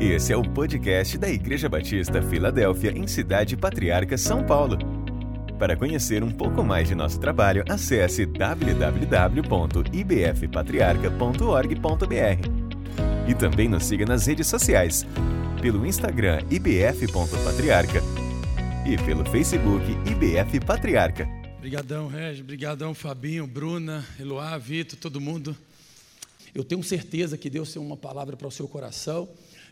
Esse é o podcast da Igreja Batista Filadélfia, em Cidade Patriarca, São Paulo. Para conhecer um pouco mais de nosso trabalho, acesse www.ibfpatriarca.org.br. E também nos siga nas redes sociais, pelo Instagram ibf.patriarca e pelo Facebook IBF Patriarca. Obrigadão, Regis. Obrigadão, Fabinho, Bruna, Eloá, Vitor, todo mundo. Eu tenho certeza que Deus tem uma palavra para o seu coração.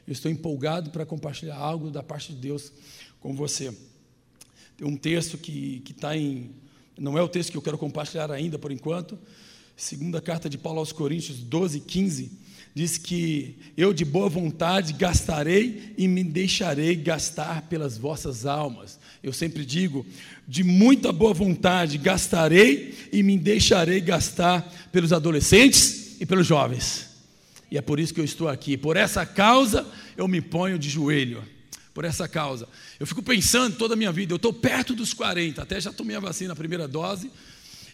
Eu estou empolgado para compartilhar algo da parte de Deus com você. Tem um texto que está em. Não é o texto que eu quero compartilhar ainda por enquanto. Segunda carta de Paulo aos Coríntios 12, 15. Diz que eu de boa vontade gastarei e me deixarei gastar pelas vossas almas. Eu sempre digo, de muita boa vontade gastarei e me deixarei gastar pelos adolescentes e pelos jovens. E é por isso que eu estou aqui. Por essa causa eu me ponho de joelho. Por essa causa. Eu fico pensando toda a minha vida, eu estou perto dos 40, até já tomei a vacina, a primeira dose.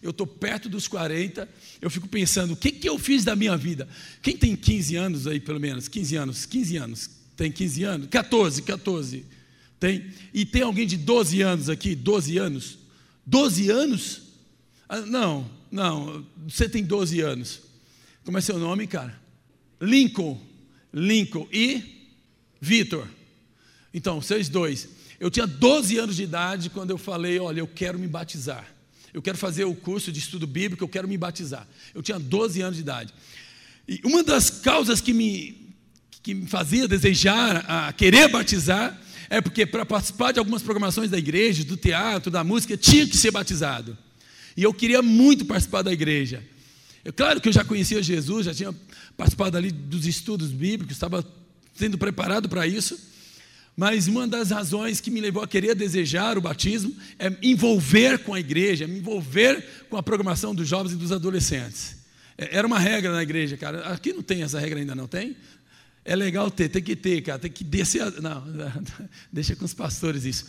Eu estou perto dos 40, eu fico pensando, o que, que eu fiz da minha vida? Quem tem 15 anos aí, pelo menos? 15 anos, 15 anos. Tem 15 anos? 14, 14. Tem? E tem alguém de 12 anos aqui? 12 anos? 12 anos? Ah, não, não, você tem 12 anos. Como é seu nome, cara? Lincoln, Lincoln e Vitor. Então, vocês dois. Eu tinha 12 anos de idade quando eu falei: olha, eu quero me batizar. Eu quero fazer o curso de estudo bíblico, eu quero me batizar. Eu tinha 12 anos de idade. E uma das causas que me, que me fazia desejar, a querer batizar, é porque para participar de algumas programações da igreja, do teatro, da música, tinha que ser batizado. E eu queria muito participar da igreja. É claro que eu já conhecia Jesus, já tinha participado ali dos estudos bíblicos, estava sendo preparado para isso. Mas uma das razões que me levou a querer desejar o batismo é envolver com a igreja, me envolver com a programação dos jovens e dos adolescentes. É, era uma regra na igreja, cara. Aqui não tem essa regra ainda, não tem? É legal ter, tem que ter, cara. Tem que descer. A... Não, deixa com os pastores isso.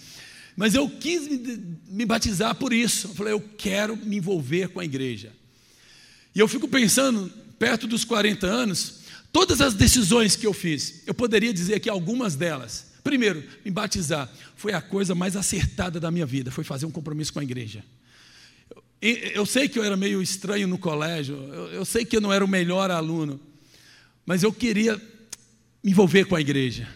Mas eu quis me, me batizar por isso. Eu falei, eu quero me envolver com a igreja. E eu fico pensando, perto dos 40 anos, todas as decisões que eu fiz, eu poderia dizer aqui algumas delas. Primeiro, me batizar foi a coisa mais acertada da minha vida, foi fazer um compromisso com a igreja. Eu, sei que eu era meio estranho no colégio, eu, eu sei que eu não era o melhor aluno, mas eu queria me envolver com a igreja.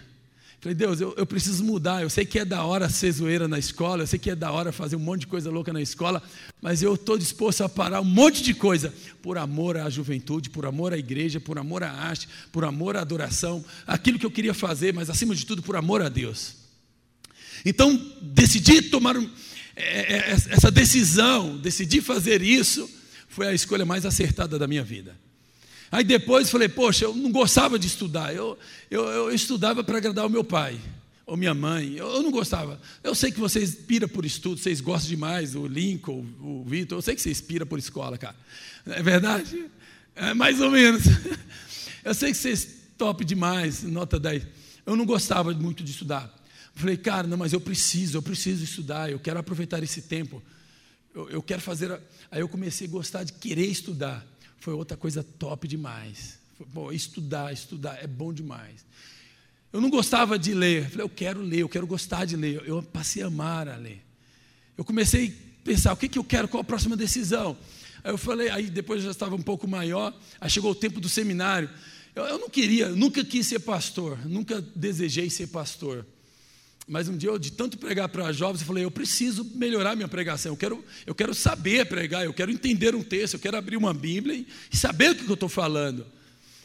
Falei, Deus, eu, eu, preciso mudar. Eu sei que é da hora ser zoeira na escola, eu sei que é da hora fazer um monte de coisa louca na escola, mas eu estou disposto a parar um monte de coisa por amor à juventude, por amor à igreja, por amor à arte, por amor à adoração, aquilo que eu queria fazer, mas acima de tudo por amor a Deus. Então, decidi tomar um, é, é, essa decisão, decidi fazer isso, foi a escolha mais acertada da minha vida. Aí depois falei, poxa, eu não gostava de estudar, eu, eu, eu estudava para agradar o meu pai ou minha mãe, eu, eu, não gostava. Eu sei que vocês pira por estudo, vocês gostam demais, o Lincoln, o Vitor, eu sei que vocês pira por escola, cara. É verdade? É mais ou menos. Eu sei que vocês top demais, nota 10. Eu não gostava muito de estudar. Falei, cara, não, mas eu preciso, eu preciso estudar, eu quero aproveitar esse tempo. Eu, eu quero fazer. Aí eu comecei a gostar de querer estudar foi outra coisa top demais. Foi, estudar, estudar é bom demais. Eu não gostava de ler. Eu falei, eu quero ler, eu quero gostar de ler. Eu passei a amar a ler. Eu comecei a pensar, o que, que eu quero, qual a próxima decisão? Aí eu falei, aí depois eu já estava um pouco maior, aí chegou o tempo do seminário. Eu, eu não queria, nunca quis ser pastor, nunca desejei ser pastor. Mas um dia, eu, de tanto pregar para jovens, eu falei: eu preciso melhorar minha pregação. Eu quero, eu quero saber pregar, eu quero entender um texto, eu quero abrir uma Bíblia e, saber o que eu estou falando.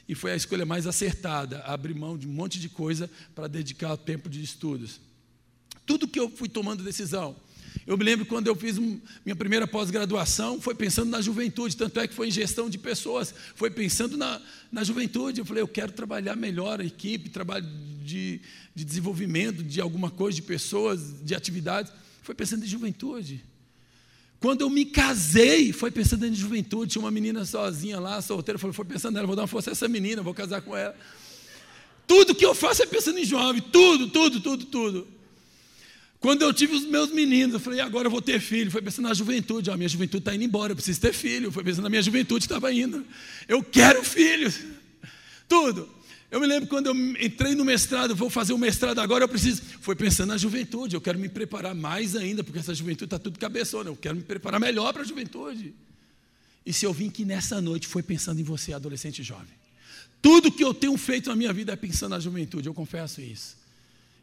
E foi a escolha mais acertada: abrir mão de um monte de coisa para dedicar tempo de estudos. Tudo que eu fui tomando decisão. Eu me lembro quando eu fiz minha primeira pós-graduação, foi pensando na juventude, tanto é que foi em gestão de pessoas, foi pensando na, na juventude. Eu falei, eu quero trabalhar melhor a equipe, trabalho de, de desenvolvimento de alguma coisa, de pessoas, de atividades. Foi pensando em juventude. Quando eu me casei, foi pensando em juventude. Tinha uma menina sozinha lá, solteira. Falei, foi pensando nela, vou dar uma força a essa menina, vou casar com ela. Tudo que eu faço é pensando em jovem, tudo, tudo, tudo, tudo. Quando eu tive os meus meninos, eu falei, agora eu vou ter filho. Foi pensando na juventude, a minha juventude está indo embora, eu preciso ter filho. Foi pensando na minha juventude, estava indo. Eu quero filhos. Tudo. Eu me lembro quando eu entrei no mestrado, vou fazer o mestrado agora, eu preciso. Foi pensando na juventude, eu quero me preparar mais ainda, porque essa juventude está tudo cabeçona, eu quero me preparar melhor para a juventude. E se eu vim aqui nessa noite, foi pensando em você, adolescente jovem. Tudo que eu tenho feito na minha vida é pensando na juventude, eu confesso isso.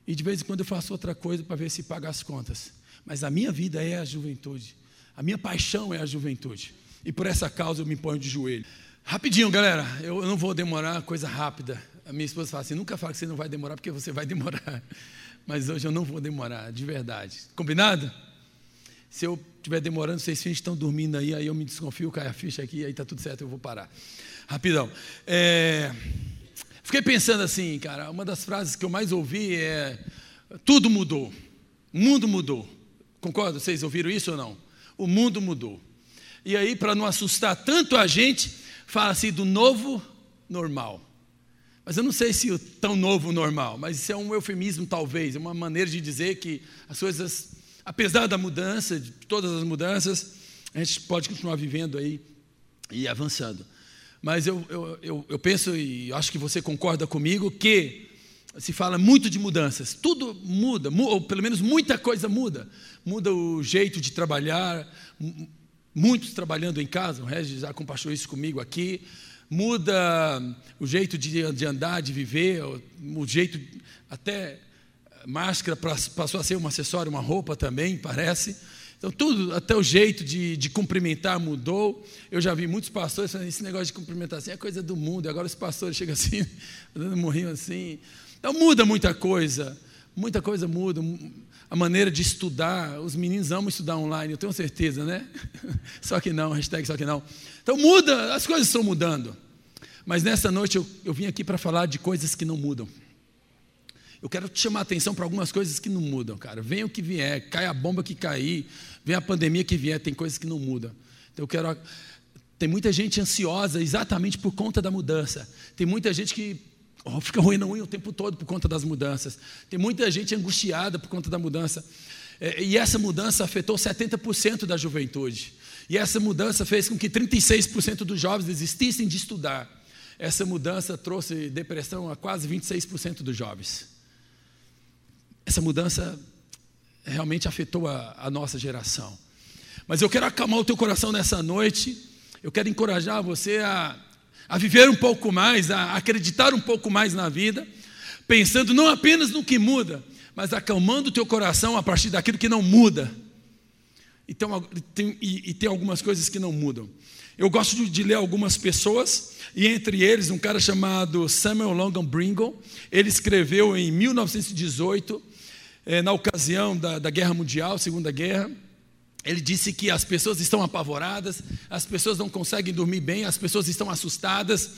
E de vez em quando eu faço outra coisa para ver se paga as contas. Mas a minha vida é a juventude. A minha paixão é a juventude. E por essa causa eu me ponho de joelho. Rapidinho, galera, eu não vou demorar, coisa rápida. A minha esposa fala assim: nunca fala que você não vai demorar, porque você vai demorar. Mas hoje eu não vou demorar, de verdade. Combinado? Se eu estiver demorando, vocês filhos estão dormindo aí, aí eu me desconfio, cai a ficha aqui, aí está tudo certo, eu vou parar. Rapidão. É, fiquei pensando assim, cara, uma das frases que eu mais ouvi é: tudo mudou, o mundo mudou. Concorda? Vocês ouviram isso ou não? O mundo mudou. E aí, para não assustar tanto a gente, fala assim do novo normal. Mas eu não sei se o tão novo normal, mas isso é um eufemismo talvez, é uma maneira de dizer que as coisas, apesar da mudança, de todas as mudanças, a gente pode continuar vivendo aí e avançando. Mas eu, eu, eu, eu penso, e acho que você concorda comigo, que se fala muito de mudanças. Tudo muda, ou pelo menos muita coisa muda. Muda o jeito de trabalhar, muitos trabalhando em casa, o Regis já compartilhou isso comigo aqui muda o jeito de, de andar, de viver, o, jeito, até máscara passou a ser um acessório, uma roupa também, parece. Então, tudo, até o jeito de, de cumprimentar mudou. Eu já vi muitos pastores falando: esse negócio de cumprimentar assim é coisa do mundo. E agora os pastores chegam assim, dando morrinho assim. Então, muda muita coisa. Muita coisa muda. A maneira de estudar. Os meninos amam estudar online, eu tenho certeza, né? Só que não, hashtag só que não. Então muda, as coisas estão mudando. Mas nessa noite eu, eu vim aqui para falar de coisas que não mudam. Eu quero te chamar a atenção para algumas coisas que não mudam, cara. Venha o que vier, cai a bomba que cair, vem a pandemia que vier, tem coisas que não mudam. Então eu quero. Tem muita gente ansiosa exatamente por conta da mudança. Tem muita gente que oh, fica ruim unha o tempo todo por conta das mudanças. Tem muita gente angustiada por conta da mudança. É, e essa mudança afetou 70% da juventude. E essa mudança fez com que 36% dos jovens desistissem de estudar. Essa mudança trouxe depressão a quase 26% dos jovens. Essa mudança realmente afetou a, a nossa geração. Mas eu quero acalmar o teu coração nessa noite. Eu quero encorajar você a, a viver um pouco mais, a acreditar um pouco mais na vida, pensando não apenas no que muda, mas acalmando o teu coração a partir daquilo que não muda. Então, tem, e, e tem algumas coisas que não mudam. Eu gosto de, de, ler algumas pessoas, e entre eles um cara chamado Samuel Longan Bringle. Ele escreveu em 1918, eh, na ocasião da, da Guerra Mundial, Segunda Guerra. Ele disse que as pessoas estão apavoradas, as pessoas não conseguem dormir bem, as pessoas estão assustadas.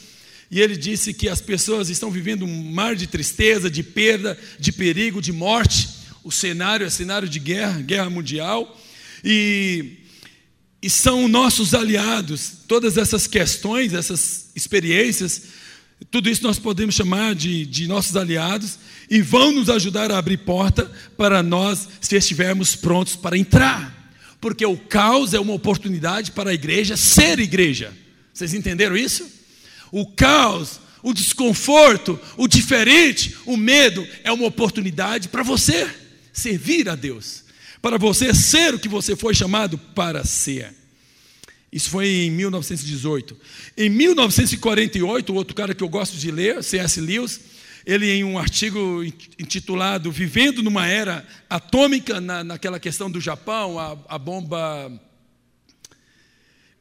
E ele disse que as pessoas estão vivendo um mar de tristeza, de perda, de perigo, de morte. O cenário é cenário de guerra, guerra mundial e, e são nossos aliados. Todas essas questões, essas experiências, tudo isso nós podemos chamar de, de nossos aliados e vão nos ajudar a abrir porta para nós, se estivermos prontos para entrar. Porque o caos é uma oportunidade para a igreja ser igreja. Vocês entenderam isso? O caos, o desconforto, o diferente, o medo é uma oportunidade para você servir a Deus para você ser o que você foi chamado para ser. Isso foi em 1918. Em 1948, outro cara que eu gosto de ler, C.S. Lewis, ele em um artigo intitulado Vivendo numa Era Atômica, na, naquela questão do Japão, a, a bomba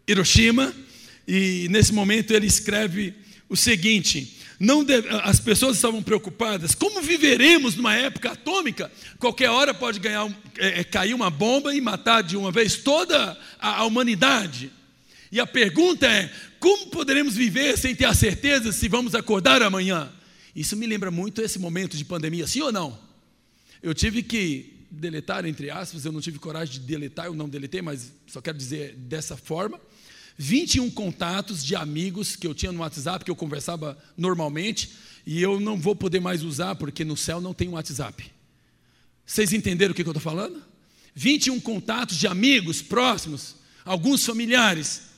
Hiroshima, e nesse momento ele escreve o seguinte: Deve, as pessoas estavam preocupadas. Como viveremos numa época atômica? Qualquer hora pode ganhar, é, é, cair uma bomba e matar de uma vez toda a, a humanidade. E a pergunta é: como poderemos viver sem ter a certeza se vamos acordar amanhã? Isso me lembra muito esse momento de pandemia, sim ou não? Eu tive que deletar, entre aspas, eu não tive coragem de deletar, eu não deletei, mas só quero dizer dessa forma. 21 contatos de amigos que eu tinha no WhatsApp, que eu conversava normalmente, e eu não vou poder mais usar, porque no céu não tem WhatsApp. Vocês entenderam o que eu estou falando? 21 contatos de amigos próximos, alguns familiares,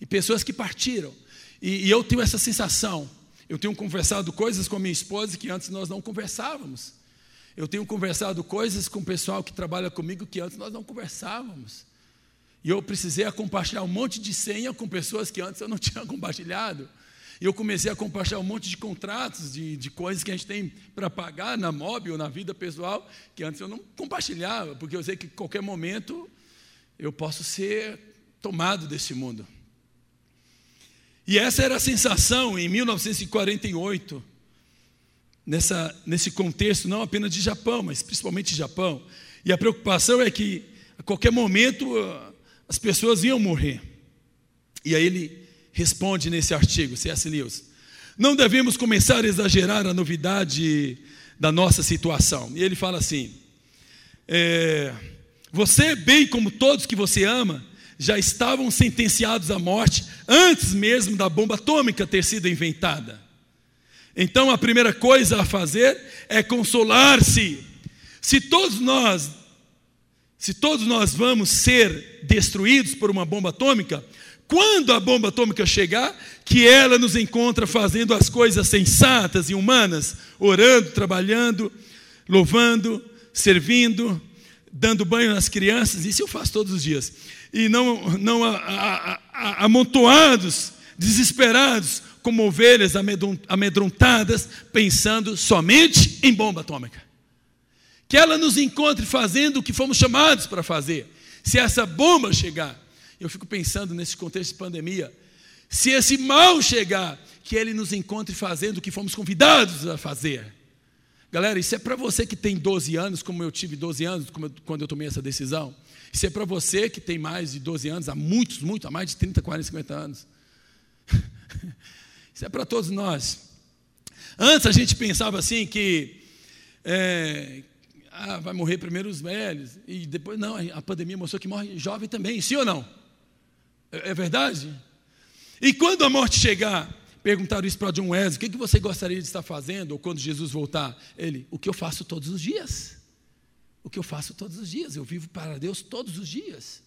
e pessoas que partiram. E, e eu tenho essa sensação. Eu tenho conversado coisas com a minha esposa que antes nós não conversávamos. Eu tenho conversado coisas com o pessoal que trabalha comigo que antes nós não conversávamos. E eu precisei compartilhar um monte de senha com pessoas que antes eu não tinha compartilhado. E eu comecei a compartilhar um monte de contratos, de, de coisas que a gente tem para pagar na mob ou na vida pessoal, que antes eu não compartilhava, porque eu sei que qualquer momento eu posso ser tomado desse mundo. E essa era a sensação em 1948, nessa, nesse contexto, não apenas de Japão, mas principalmente de Japão. E a preocupação é que a qualquer momento ah, as pessoas iam morrer. E aí ele responde nesse artigo, C.S. Lewis: Não devemos começar a exagerar a novidade da nossa situação. E ele fala assim: é, Você, bem como todos que você ama, já estavam sentenciados à morte antes mesmo da bomba atômica ter sido inventada. Então a primeira coisa a fazer é consolar-se. Se todos nós, se todos nós vamos ser destruídos por uma bomba atômica, quando a bomba atômica chegar, que ela nos encontra fazendo as coisas sensatas e humanas, orando, trabalhando, louvando, servindo, dando banho nas crianças, isso eu faço todos os dias e não, não a, a, a, amontoados, desesperados, como ovelhas amedrontadas, pensando somente em bomba atômica. Que ela nos encontre fazendo o que fomos chamados para fazer. Se essa bomba chegar, eu fico pensando nesse contexto de pandemia, se esse mal chegar, que ele nos encontre fazendo o que fomos convidados a fazer. Galera, isso é para você que tem 12 anos, como eu tive 12 anos quando eu tomei essa decisão. Isso é para você que tem mais de 12 anos, há muitos, muito, há mais de 30, 40, 50 anos. Isso é para todos nós. Antes a gente pensava assim que é, ah, vai morrer primeiro os velhos, e depois, não, a pandemia mostrou que morre jovem também, sim ou não? É, é verdade? E quando a morte chegar, perguntaram isso para John Wesley: o que, que você gostaria de estar fazendo? Ou quando Jesus voltar? Ele: o que eu faço todos os dias. O que eu faço todos os dias. Eu vivo para Deus todos os dias.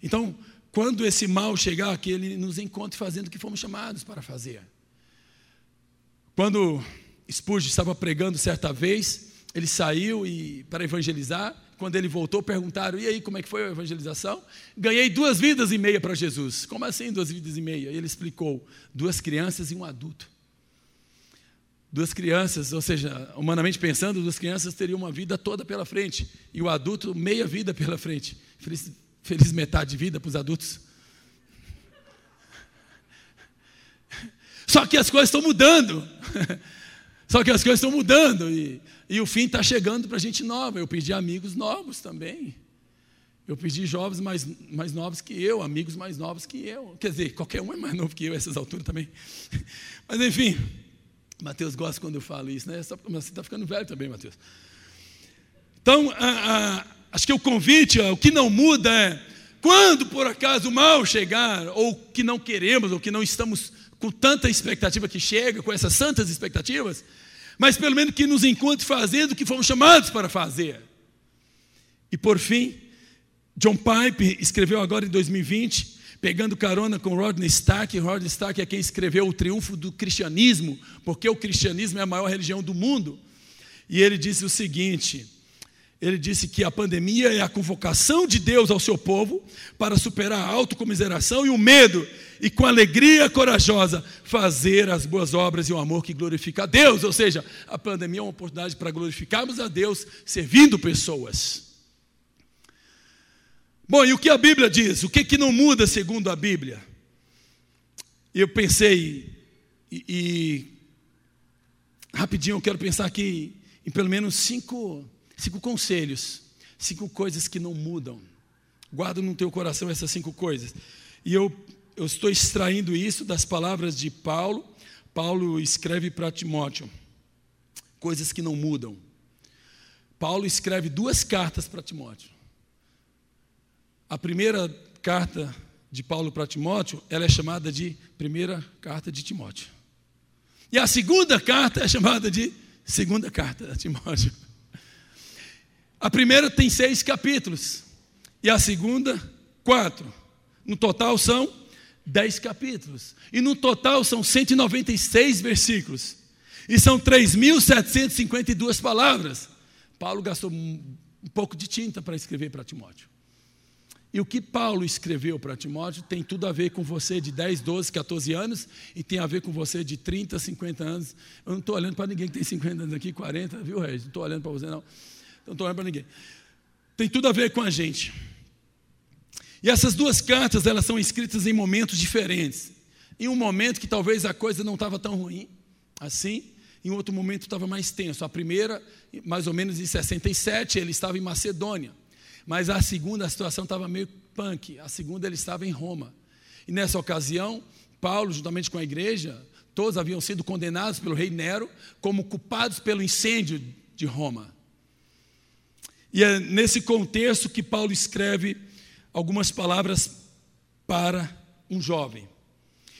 Então, quando esse mal chegar, que ele nos encontre fazendo o que fomos chamados para fazer. Quando Spurgeon estava pregando certa vez, ele saiu e, para evangelizar. Quando ele voltou, perguntaram: e aí, como é que foi a evangelização? Ganhei duas vidas e meia para Jesus. Como assim, duas vidas e meia? Ele explicou: duas crianças e um adulto. Duas crianças, ou seja, humanamente pensando, duas crianças teriam uma vida toda pela frente, e o adulto, meia vida pela frente. Feliz, feliz metade de vida para os adultos. Só que as coisas estão mudando. Só que as coisas estão mudando e, e o fim está chegando para gente nova. Eu pedi amigos novos também. Eu pedi jovens mais, mais novos que eu, amigos mais novos que eu. Quer dizer, qualquer um é mais novo que eu, essas alturas também. Mas enfim, Mateus gosta quando eu falo isso, né? Só porque você está ficando velho também, Mateus. Então, a, a, acho que o convite, o que não muda é quando por acaso o mal chegar, ou que não queremos, ou que não estamos com tanta expectativa que chega, com essas santas expectativas, mas pelo menos que nos encontre fazendo o que fomos chamados para fazer. E por fim, John Pipe escreveu agora em 2020, pegando carona com Rodney Stark, Rodney Stark é quem escreveu o triunfo do cristianismo, porque o cristianismo é a maior religião do mundo. E ele disse o seguinte: ele disse que a pandemia é a convocação de Deus ao seu povo para superar a autocomiseração e o medo e com alegria corajosa fazer as boas obras e o amor que glorifica a Deus. Ou seja, a pandemia é uma oportunidade para glorificarmos a Deus servindo pessoas. Bom, e o que a Bíblia diz? O que, que não muda segundo a Bíblia? Eu pensei, e, e rapidinho eu quero pensar aqui em pelo menos cinco, cinco conselhos, cinco coisas que não mudam. Guarda no teu coração essas cinco coisas. E eu eu estou extraindo isso das palavras de Paulo. Paulo escreve para Timóteo coisas que não mudam. Paulo escreve duas cartas para Timóteo. A primeira carta de Paulo para Timóteo, ela é chamada de primeira carta de Timóteo. E a segunda carta é chamada de segunda carta de Timóteo. A primeira tem seis capítulos e a segunda, quatro. No total são 10 capítulos. E no total são 196 versículos. E são 3.752 palavras. Paulo gastou um pouco de tinta para escrever para Timóteo. E o que Paulo escreveu para Timóteo tem tudo a ver com você de 10, 12, 14 anos e tem a ver com você de 30, 50 anos. Eu não estou olhando para ninguém que tem 50 anos aqui, 40, viu, Regis? Não estou olhando para você, não. Não estou olhando para ninguém. Tem tudo a ver com a gente. E essas duas cartas, elas são escritas em momentos diferentes. Em um momento que talvez a coisa não estava tão ruim assim, em outro momento estava mais tenso. A primeira, mais ou menos em 67, ele estava em Macedônia. Mas a segunda, a situação estava meio punk. A segunda, ele estava em Roma. E nessa ocasião, Paulo, juntamente com a igreja, todos haviam sido condenados pelo rei Nero como culpados pelo incêndio de Roma. E é nesse contexto que Paulo escreve algumas palavras para um jovem.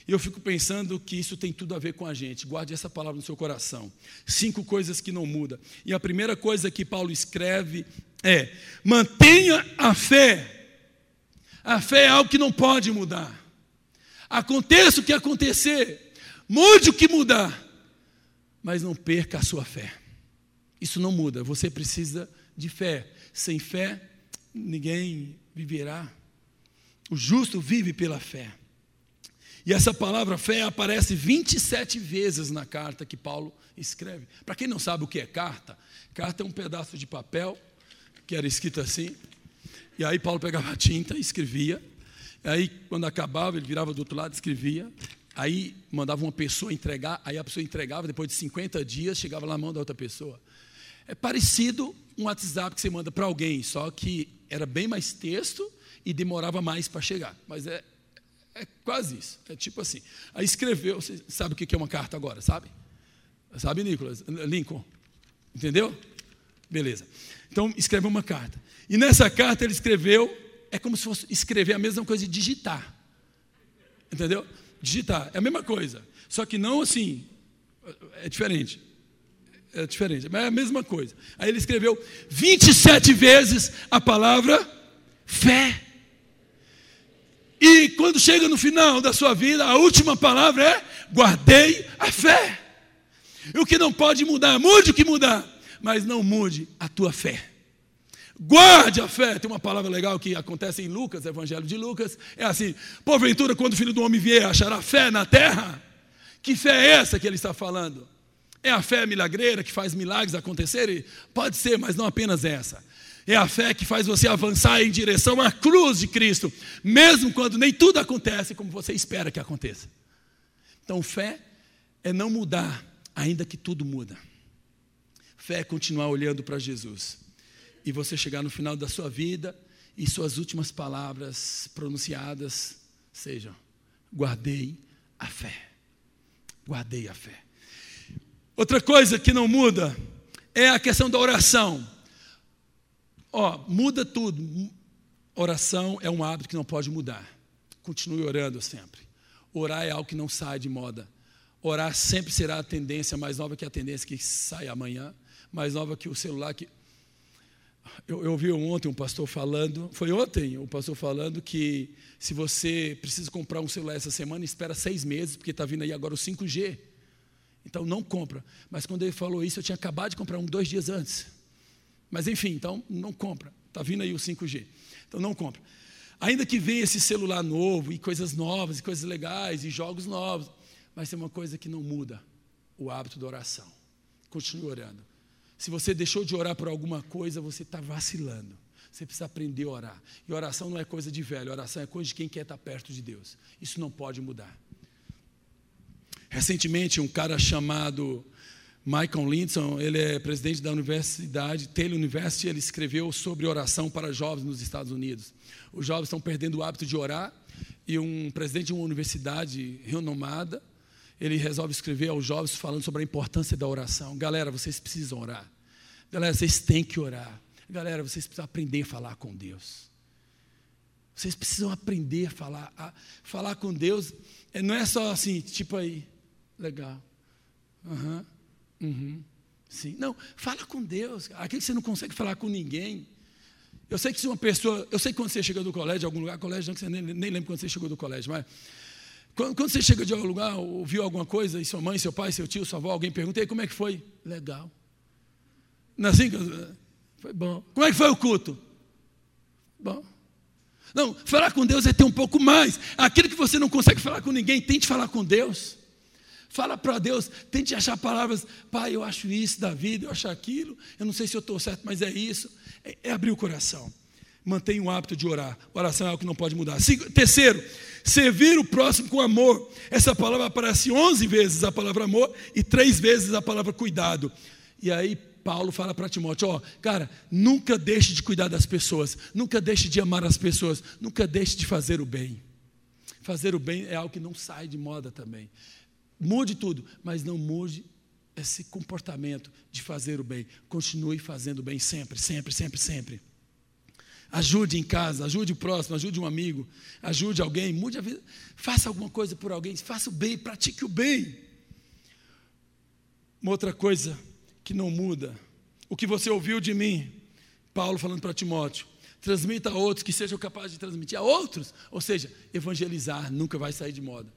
E eu fico pensando que isso tem tudo a ver com a gente. Guarde essa palavra no seu coração. Cinco coisas que não mudam. E a primeira coisa que Paulo escreve é: mantenha a fé. A fé é algo que não pode mudar. Aconteça o que acontecer, mude o que mudar, mas não perca a sua fé. Isso não muda. Você precisa de fé. Sem fé, ninguém viverá. O justo vive pela fé. E essa palavra fé aparece 27 vezes na carta que Paulo escreve. Para quem não sabe o que é carta, carta é um pedaço de papel que era escrito assim. E aí Paulo pegava a tinta e escrevia. E aí, quando acabava, ele virava do outro lado, escrevia. Aí mandava uma pessoa entregar, aí a pessoa entregava, depois de 50 dias, chegava na mão da outra pessoa. É parecido um WhatsApp que você manda para alguém, só que era bem mais texto e demorava mais para chegar. Mas é, é quase isso. É tipo assim. Aí escreveu, você sabe o que é uma carta agora, sabe? Sabe, Nicolas? Lincoln? Entendeu? Beleza. Então, escreveu uma carta. E nessa carta ele escreveu, é como se fosse escrever a mesma coisa de digitar. Entendeu? Digitar. É a mesma coisa. Só que não assim. É diferente. É diferente, mas é a mesma coisa. Aí ele escreveu 27 vezes a palavra fé. E quando chega no final da sua vida, a última palavra é: guardei a fé. E o que não pode mudar, mude o que mudar, mas não mude a tua fé. Guarde a fé. Tem uma palavra legal que acontece em Lucas, Evangelho de Lucas. É assim: porventura, quando o filho do homem vier, achará fé na terra? Que fé é essa que ele está falando? É a fé milagreira que faz milagres acontecerem? Pode ser, mas não apenas essa. É a fé que faz você avançar em direção à cruz de Cristo, mesmo quando nem tudo acontece como você espera que aconteça. Então, fé é não mudar, ainda que tudo muda. Fé é continuar olhando para Jesus. E você chegar no final da sua vida e suas últimas palavras pronunciadas sejam: guardei a fé. Guardei a fé. Outra coisa que não muda é a questão da oração. Ó, muda tudo. Oração é um hábito que não pode mudar. Continue orando sempre. Orar é algo que não sai de moda. Orar sempre será a tendência mais nova que a tendência que sai amanhã, mais nova que o celular que. Eu, eu ouvi ontem um pastor falando, foi ontem o um pastor falando que se você precisa comprar um celular essa semana, espera seis meses, porque está vindo aí agora o 5G. Então não compra. Mas quando ele falou isso, eu tinha acabado de comprar um dois dias antes. Mas enfim, então não compra. Está vindo aí o 5G. Então não compra. Ainda que venha esse celular novo, e coisas novas, e coisas legais, e jogos novos, mas tem uma coisa que não muda: o hábito da oração. Continue orando. Se você deixou de orar por alguma coisa, você está vacilando. Você precisa aprender a orar. E oração não é coisa de velho, oração é coisa de quem quer estar perto de Deus. Isso não pode mudar. Recentemente, um cara chamado Michael Lindson, ele é presidente da Universidade Taylor University, ele escreveu sobre oração para jovens nos Estados Unidos. Os jovens estão perdendo o hábito de orar e um presidente de uma universidade renomada, ele resolve escrever aos jovens falando sobre a importância da oração. Galera, vocês precisam orar. Galera, vocês têm que orar. Galera, vocês precisam aprender a falar com Deus. Vocês precisam aprender a falar. A falar com Deus não é só assim, tipo aí, legal. Uhum. Uhum. Sim. Não, fala com Deus. Aqui você não consegue falar com ninguém. Eu sei que se uma pessoa. Eu sei que quando você chega do colégio, algum lugar, colégio não, que você nem, nem lembra quando você chegou do colégio, mas Quando, quando, você chega de algum lugar, ouviu alguma coisa, e sua mãe, seu pai, seu tio, sua avó, alguém pergunta, e aí, como é que foi? Legal. Não é assim que Foi bom. Como é que foi o culto? Bom. Não, falar com Deus é ter um pouco mais. Aquilo que você não consegue falar com ninguém, tente falar com Deus. Fala para Deus, tente achar palavras, pai, eu acho isso da vida, eu acho aquilo, eu não sei se eu estou certo, mas é isso. É, é abrir o coração. Mantenha o hábito de orar. Oração é algo que não pode mudar. Terceiro, servir o próximo com amor. Essa palavra aparece 11 vezes a palavra amor e três vezes a palavra cuidado. E aí Paulo fala para Timóteo: ó, cara, nunca deixe de cuidar das pessoas, nunca deixe de amar as pessoas, nunca deixe de fazer o bem. Fazer o bem é algo que não sai de moda também. Mude tudo, mas não mude esse comportamento de fazer o bem. Continue fazendo o bem sempre, sempre, sempre, sempre. Ajude em casa, ajude o próximo, ajude um amigo, ajude alguém, mude a vida, faça alguma coisa por alguém, faça o bem, pratique o bem. Uma outra coisa que não muda, o que você ouviu de mim, Paulo falando para Timóteo, transmita a outros que sejam capazes de transmitir a outros, ou seja, evangelizar nunca vai sair de moda.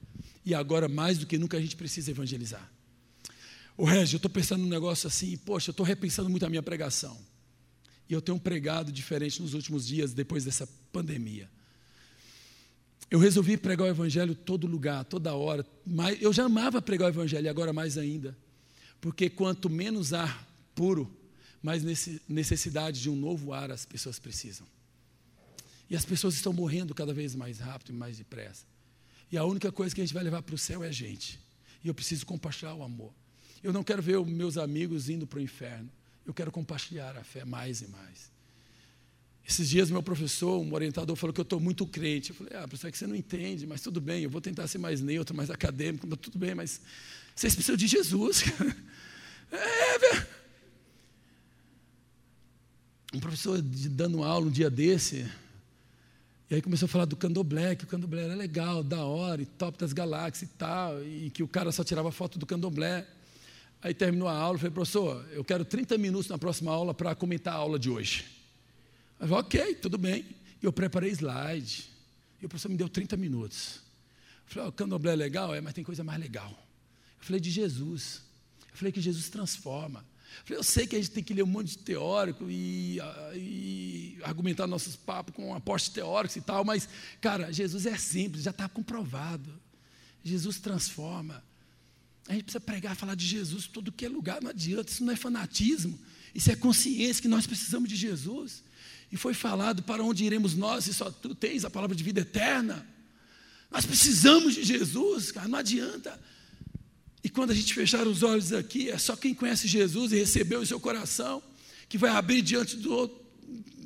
E agora, mais do que nunca, a gente precisa evangelizar. O Régio, eu estou pensando num negócio assim, poxa, eu estou repensando muito a minha pregação. E eu tenho pregado diferente nos últimos dias, depois dessa pandemia. Eu resolvi pregar o Evangelho todo lugar, toda hora. Mas eu já amava pregar o Evangelho, agora mais ainda. Porque quanto menos ar puro, mais necessidade de um novo ar as pessoas precisam. E as pessoas estão morrendo cada vez mais rápido e mais depressa. E a única coisa que a gente vai levar para o céu é a gente. E eu preciso compartilhar o amor. Eu não quero ver meus amigos indo para o inferno. Eu quero compartilhar a fé mais e mais. Esses dias, meu professor, um orientador, falou que eu estou muito crente. Eu falei, ah, professor, é que você não entende, mas tudo bem, eu vou tentar ser mais neutro, mais acadêmico, mas tudo bem, mas vocês precisam de Jesus. é, velho. Um professor dando aula um dia desse, e aí começou a falar do candomblé, que o candomblé era legal, da hora, e top das galáxias e tal, e que o cara só tirava foto do candomblé. Aí terminou a aula, falei, professor, eu quero 30 minutos na próxima aula para comentar a aula de hoje. Eu falei, ok, tudo bem. Eu preparei slide. E o professor me deu 30 minutos. Eu falei, oh, o candomblé é legal? É, mas tem coisa mais legal. Eu falei de Jesus. Eu falei que Jesus transforma. Eu sei que a gente tem que ler um monte de teórico e, e argumentar nossos papos com apostos teóricos e tal, mas, cara, Jesus é simples, já está comprovado. Jesus transforma. A gente precisa pregar, falar de Jesus em todo que é lugar, não adianta, isso não é fanatismo, isso é consciência que nós precisamos de Jesus. E foi falado para onde iremos nós, se só tu tens a palavra de vida eterna. Nós precisamos de Jesus, cara, não adianta. E quando a gente fechar os olhos aqui, é só quem conhece Jesus e recebeu em seu coração, que vai abrir diante do outro,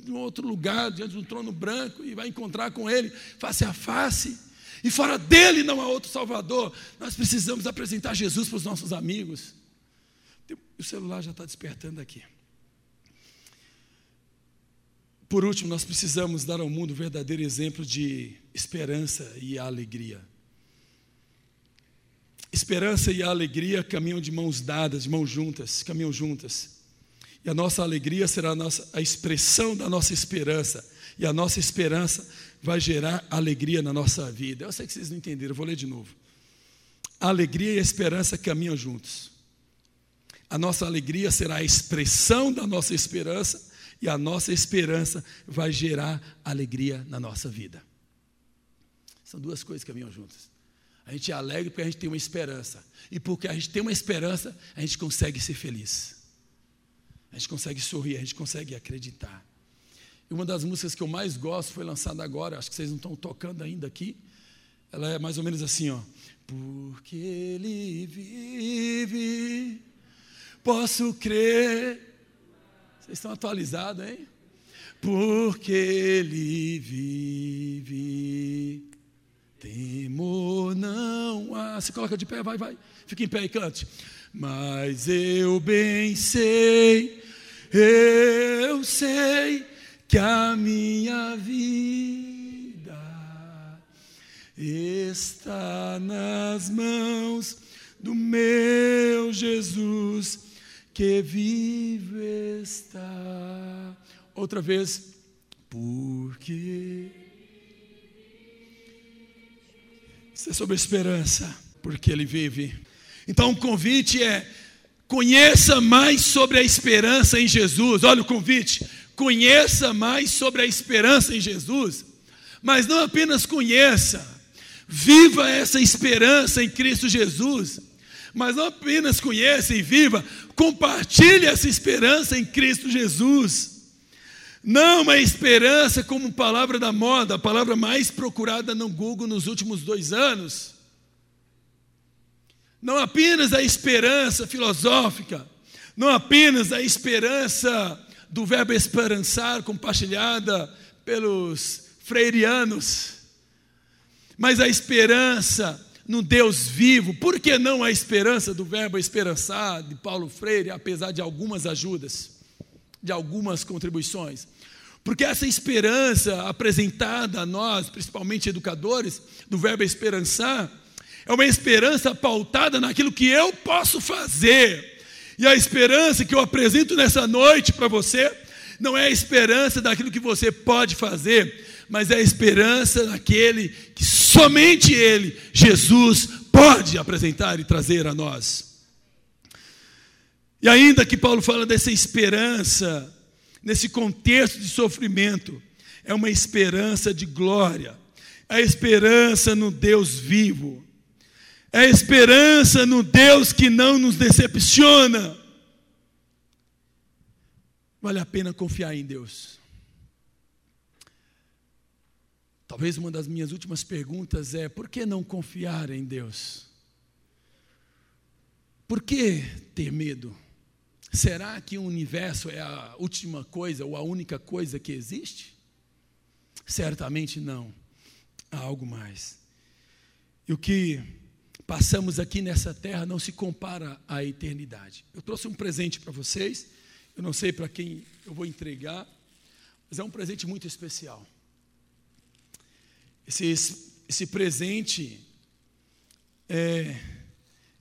de um outro lugar, diante de um trono branco, e vai encontrar com Ele face a face e fora dele não há outro Salvador. Nós precisamos apresentar Jesus para os nossos amigos. O celular já está despertando aqui. Por último, nós precisamos dar ao mundo um verdadeiro exemplo de esperança e alegria. Esperança e alegria caminham de mãos dadas, de mãos juntas, caminham juntas. E a nossa alegria será a, nossa, a expressão da nossa esperança. E a nossa esperança vai gerar alegria na nossa vida. Eu sei que vocês não entenderam, vou ler de novo. A alegria e a esperança caminham juntos. A nossa alegria será a expressão da nossa esperança, e a nossa esperança vai gerar alegria na nossa vida. São duas coisas que caminham juntas. A gente é alegre porque a gente tem uma esperança. E porque a gente tem uma esperança, a gente consegue ser feliz. A gente consegue sorrir, a gente consegue acreditar. E uma das músicas que eu mais gosto foi lançada agora, acho que vocês não estão tocando ainda aqui. Ela é mais ou menos assim, ó. Porque ele vive, posso crer. Vocês estão atualizados, hein? Porque ele vive, temor não há. Se coloca de pé, vai, vai. Fica em pé e cante. Mas eu bem sei, eu sei que a minha vida está nas mãos do meu Jesus que vive está. Outra vez, porque Isso é sobre esperança, porque ele vive. Então o convite é: conheça mais sobre a esperança em Jesus. Olha o convite: conheça mais sobre a esperança em Jesus. Mas não apenas conheça, viva essa esperança em Cristo Jesus. Mas não apenas conheça e viva, compartilhe essa esperança em Cristo Jesus. Não é esperança como palavra da moda, a palavra mais procurada no Google nos últimos dois anos. Não apenas a esperança filosófica, não apenas a esperança do verbo esperançar, compartilhada pelos freirianos, mas a esperança no Deus vivo. Por que não a esperança do verbo esperançar de Paulo Freire, apesar de algumas ajudas? De algumas contribuições. Porque essa esperança apresentada a nós, principalmente educadores, do verbo esperançar, é uma esperança pautada naquilo que eu posso fazer. E a esperança que eu apresento nessa noite para você não é a esperança daquilo que você pode fazer, mas é a esperança daquele que somente Ele, Jesus, pode apresentar e trazer a nós. E ainda que Paulo fala dessa esperança, nesse contexto de sofrimento, é uma esperança de glória, é a esperança no Deus vivo, é a esperança no Deus que não nos decepciona. Vale a pena confiar em Deus. Talvez uma das minhas últimas perguntas é: por que não confiar em Deus? Por que ter medo? Será que o universo é a última coisa ou a única coisa que existe? Certamente não. Há algo mais. E o que passamos aqui nessa terra não se compara à eternidade. Eu trouxe um presente para vocês. Eu não sei para quem eu vou entregar, mas é um presente muito especial. Esse, esse presente, é,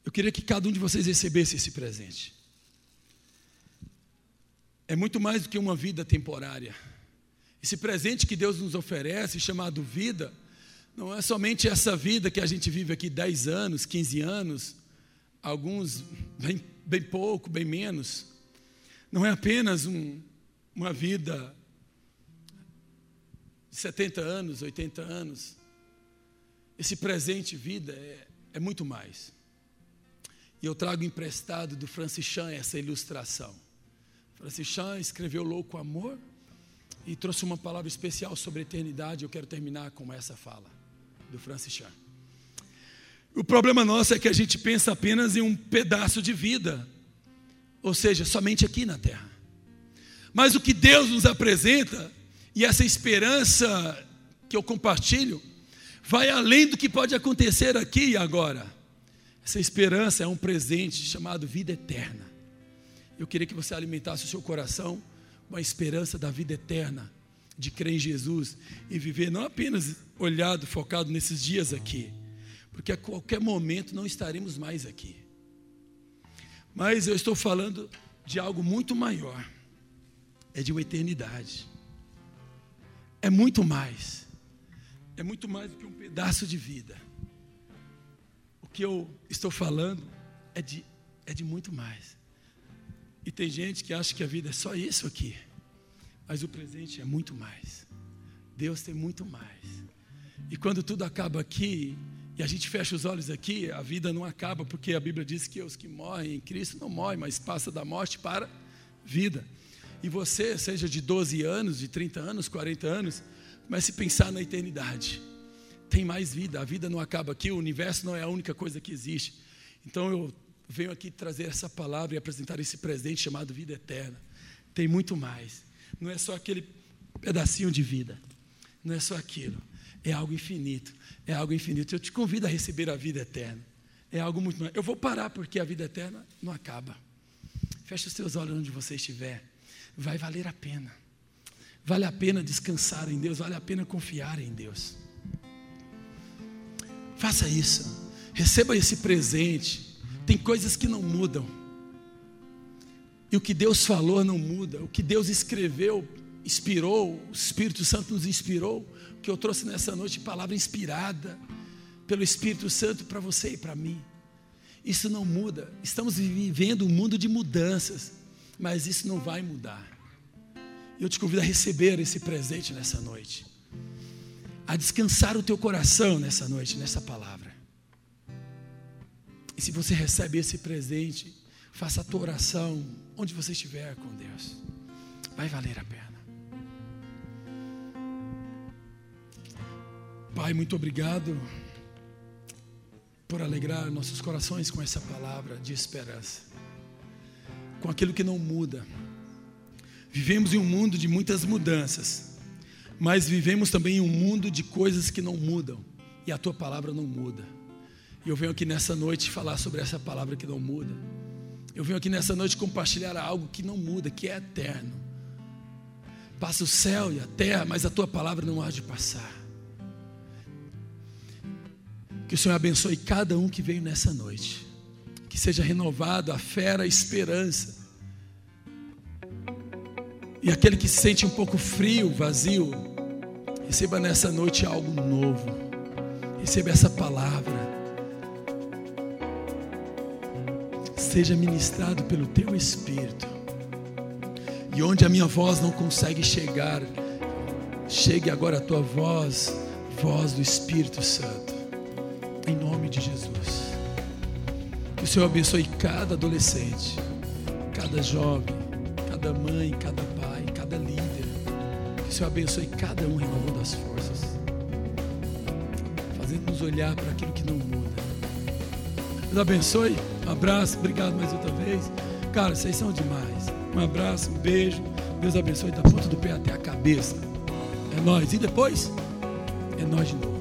eu queria que cada um de vocês recebesse esse presente é muito mais do que uma vida temporária. Esse presente que Deus nos oferece, chamado vida, não é somente essa vida que a gente vive aqui 10 anos, 15 anos, alguns bem, bem pouco, bem menos. Não é apenas um, uma vida de 70 anos, 80 anos. Esse presente vida é, é muito mais. E eu trago emprestado do Francis Chan essa ilustração. Francis Chan escreveu Louco Amor e trouxe uma palavra especial sobre a eternidade. Eu quero terminar com essa fala do Francis Chan. O problema nosso é que a gente pensa apenas em um pedaço de vida, ou seja, somente aqui na terra. Mas o que Deus nos apresenta, e essa esperança que eu compartilho, vai além do que pode acontecer aqui e agora. Essa esperança é um presente chamado vida eterna. Eu queria que você alimentasse o seu coração com a esperança da vida eterna, de crer em Jesus e viver não apenas olhado, focado nesses dias aqui, porque a qualquer momento não estaremos mais aqui. Mas eu estou falando de algo muito maior, é de uma eternidade. É muito mais. É muito mais do que um pedaço de vida. O que eu estou falando é de, é de muito mais. E tem gente que acha que a vida é só isso aqui. Mas o presente é muito mais. Deus tem muito mais. E quando tudo acaba aqui, e a gente fecha os olhos aqui, a vida não acaba, porque a Bíblia diz que os que morrem em Cristo não morrem, mas passa da morte para vida. E você, seja de 12 anos, de 30 anos, 40 anos, comece a pensar na eternidade. Tem mais vida, a vida não acaba aqui, o universo não é a única coisa que existe. Então eu venho aqui trazer essa palavra e apresentar esse presente chamado vida eterna. Tem muito mais. Não é só aquele pedacinho de vida. Não é só aquilo. É algo infinito. É algo infinito. Eu te convido a receber a vida eterna. É algo muito mais. Eu vou parar porque a vida eterna não acaba. Feche os seus olhos onde você estiver. Vai valer a pena. Vale a pena descansar em Deus, vale a pena confiar em Deus. Faça isso. Receba esse presente tem coisas que não mudam. E o que Deus falou não muda. O que Deus escreveu, inspirou, o Espírito Santo nos inspirou. O que eu trouxe nessa noite, palavra inspirada, pelo Espírito Santo para você e para mim. Isso não muda. Estamos vivendo um mundo de mudanças, mas isso não vai mudar. Eu te convido a receber esse presente nessa noite, a descansar o teu coração nessa noite, nessa palavra. E se você recebe esse presente, faça a tua oração onde você estiver com Deus. Vai valer a pena. Pai, muito obrigado por alegrar nossos corações com essa palavra de esperança, com aquilo que não muda. Vivemos em um mundo de muitas mudanças, mas vivemos também em um mundo de coisas que não mudam, e a tua palavra não muda. Eu venho aqui nessa noite falar sobre essa palavra que não muda. Eu venho aqui nessa noite compartilhar algo que não muda, que é eterno. Passa o céu e a terra, mas a tua palavra não há de passar. Que o Senhor abençoe cada um que veio nessa noite. Que seja renovado a fé, a esperança. E aquele que se sente um pouco frio, vazio, receba nessa noite algo novo. Receba essa palavra. Seja ministrado pelo teu Espírito. E onde a minha voz não consegue chegar, chegue agora a tua voz, voz do Espírito Santo em nome de Jesus. Que o Senhor abençoe cada adolescente, cada jovem, cada mãe, cada pai, cada líder. Que o Senhor abençoe cada um renovando as forças, fazendo-nos olhar para aquilo que não muda. Deus abençoe, abraço, obrigado mais outra vez. Cara, vocês são demais. Um abraço, um beijo. Deus abençoe da ponta do pé até a cabeça. É nós. E depois, é nós de novo.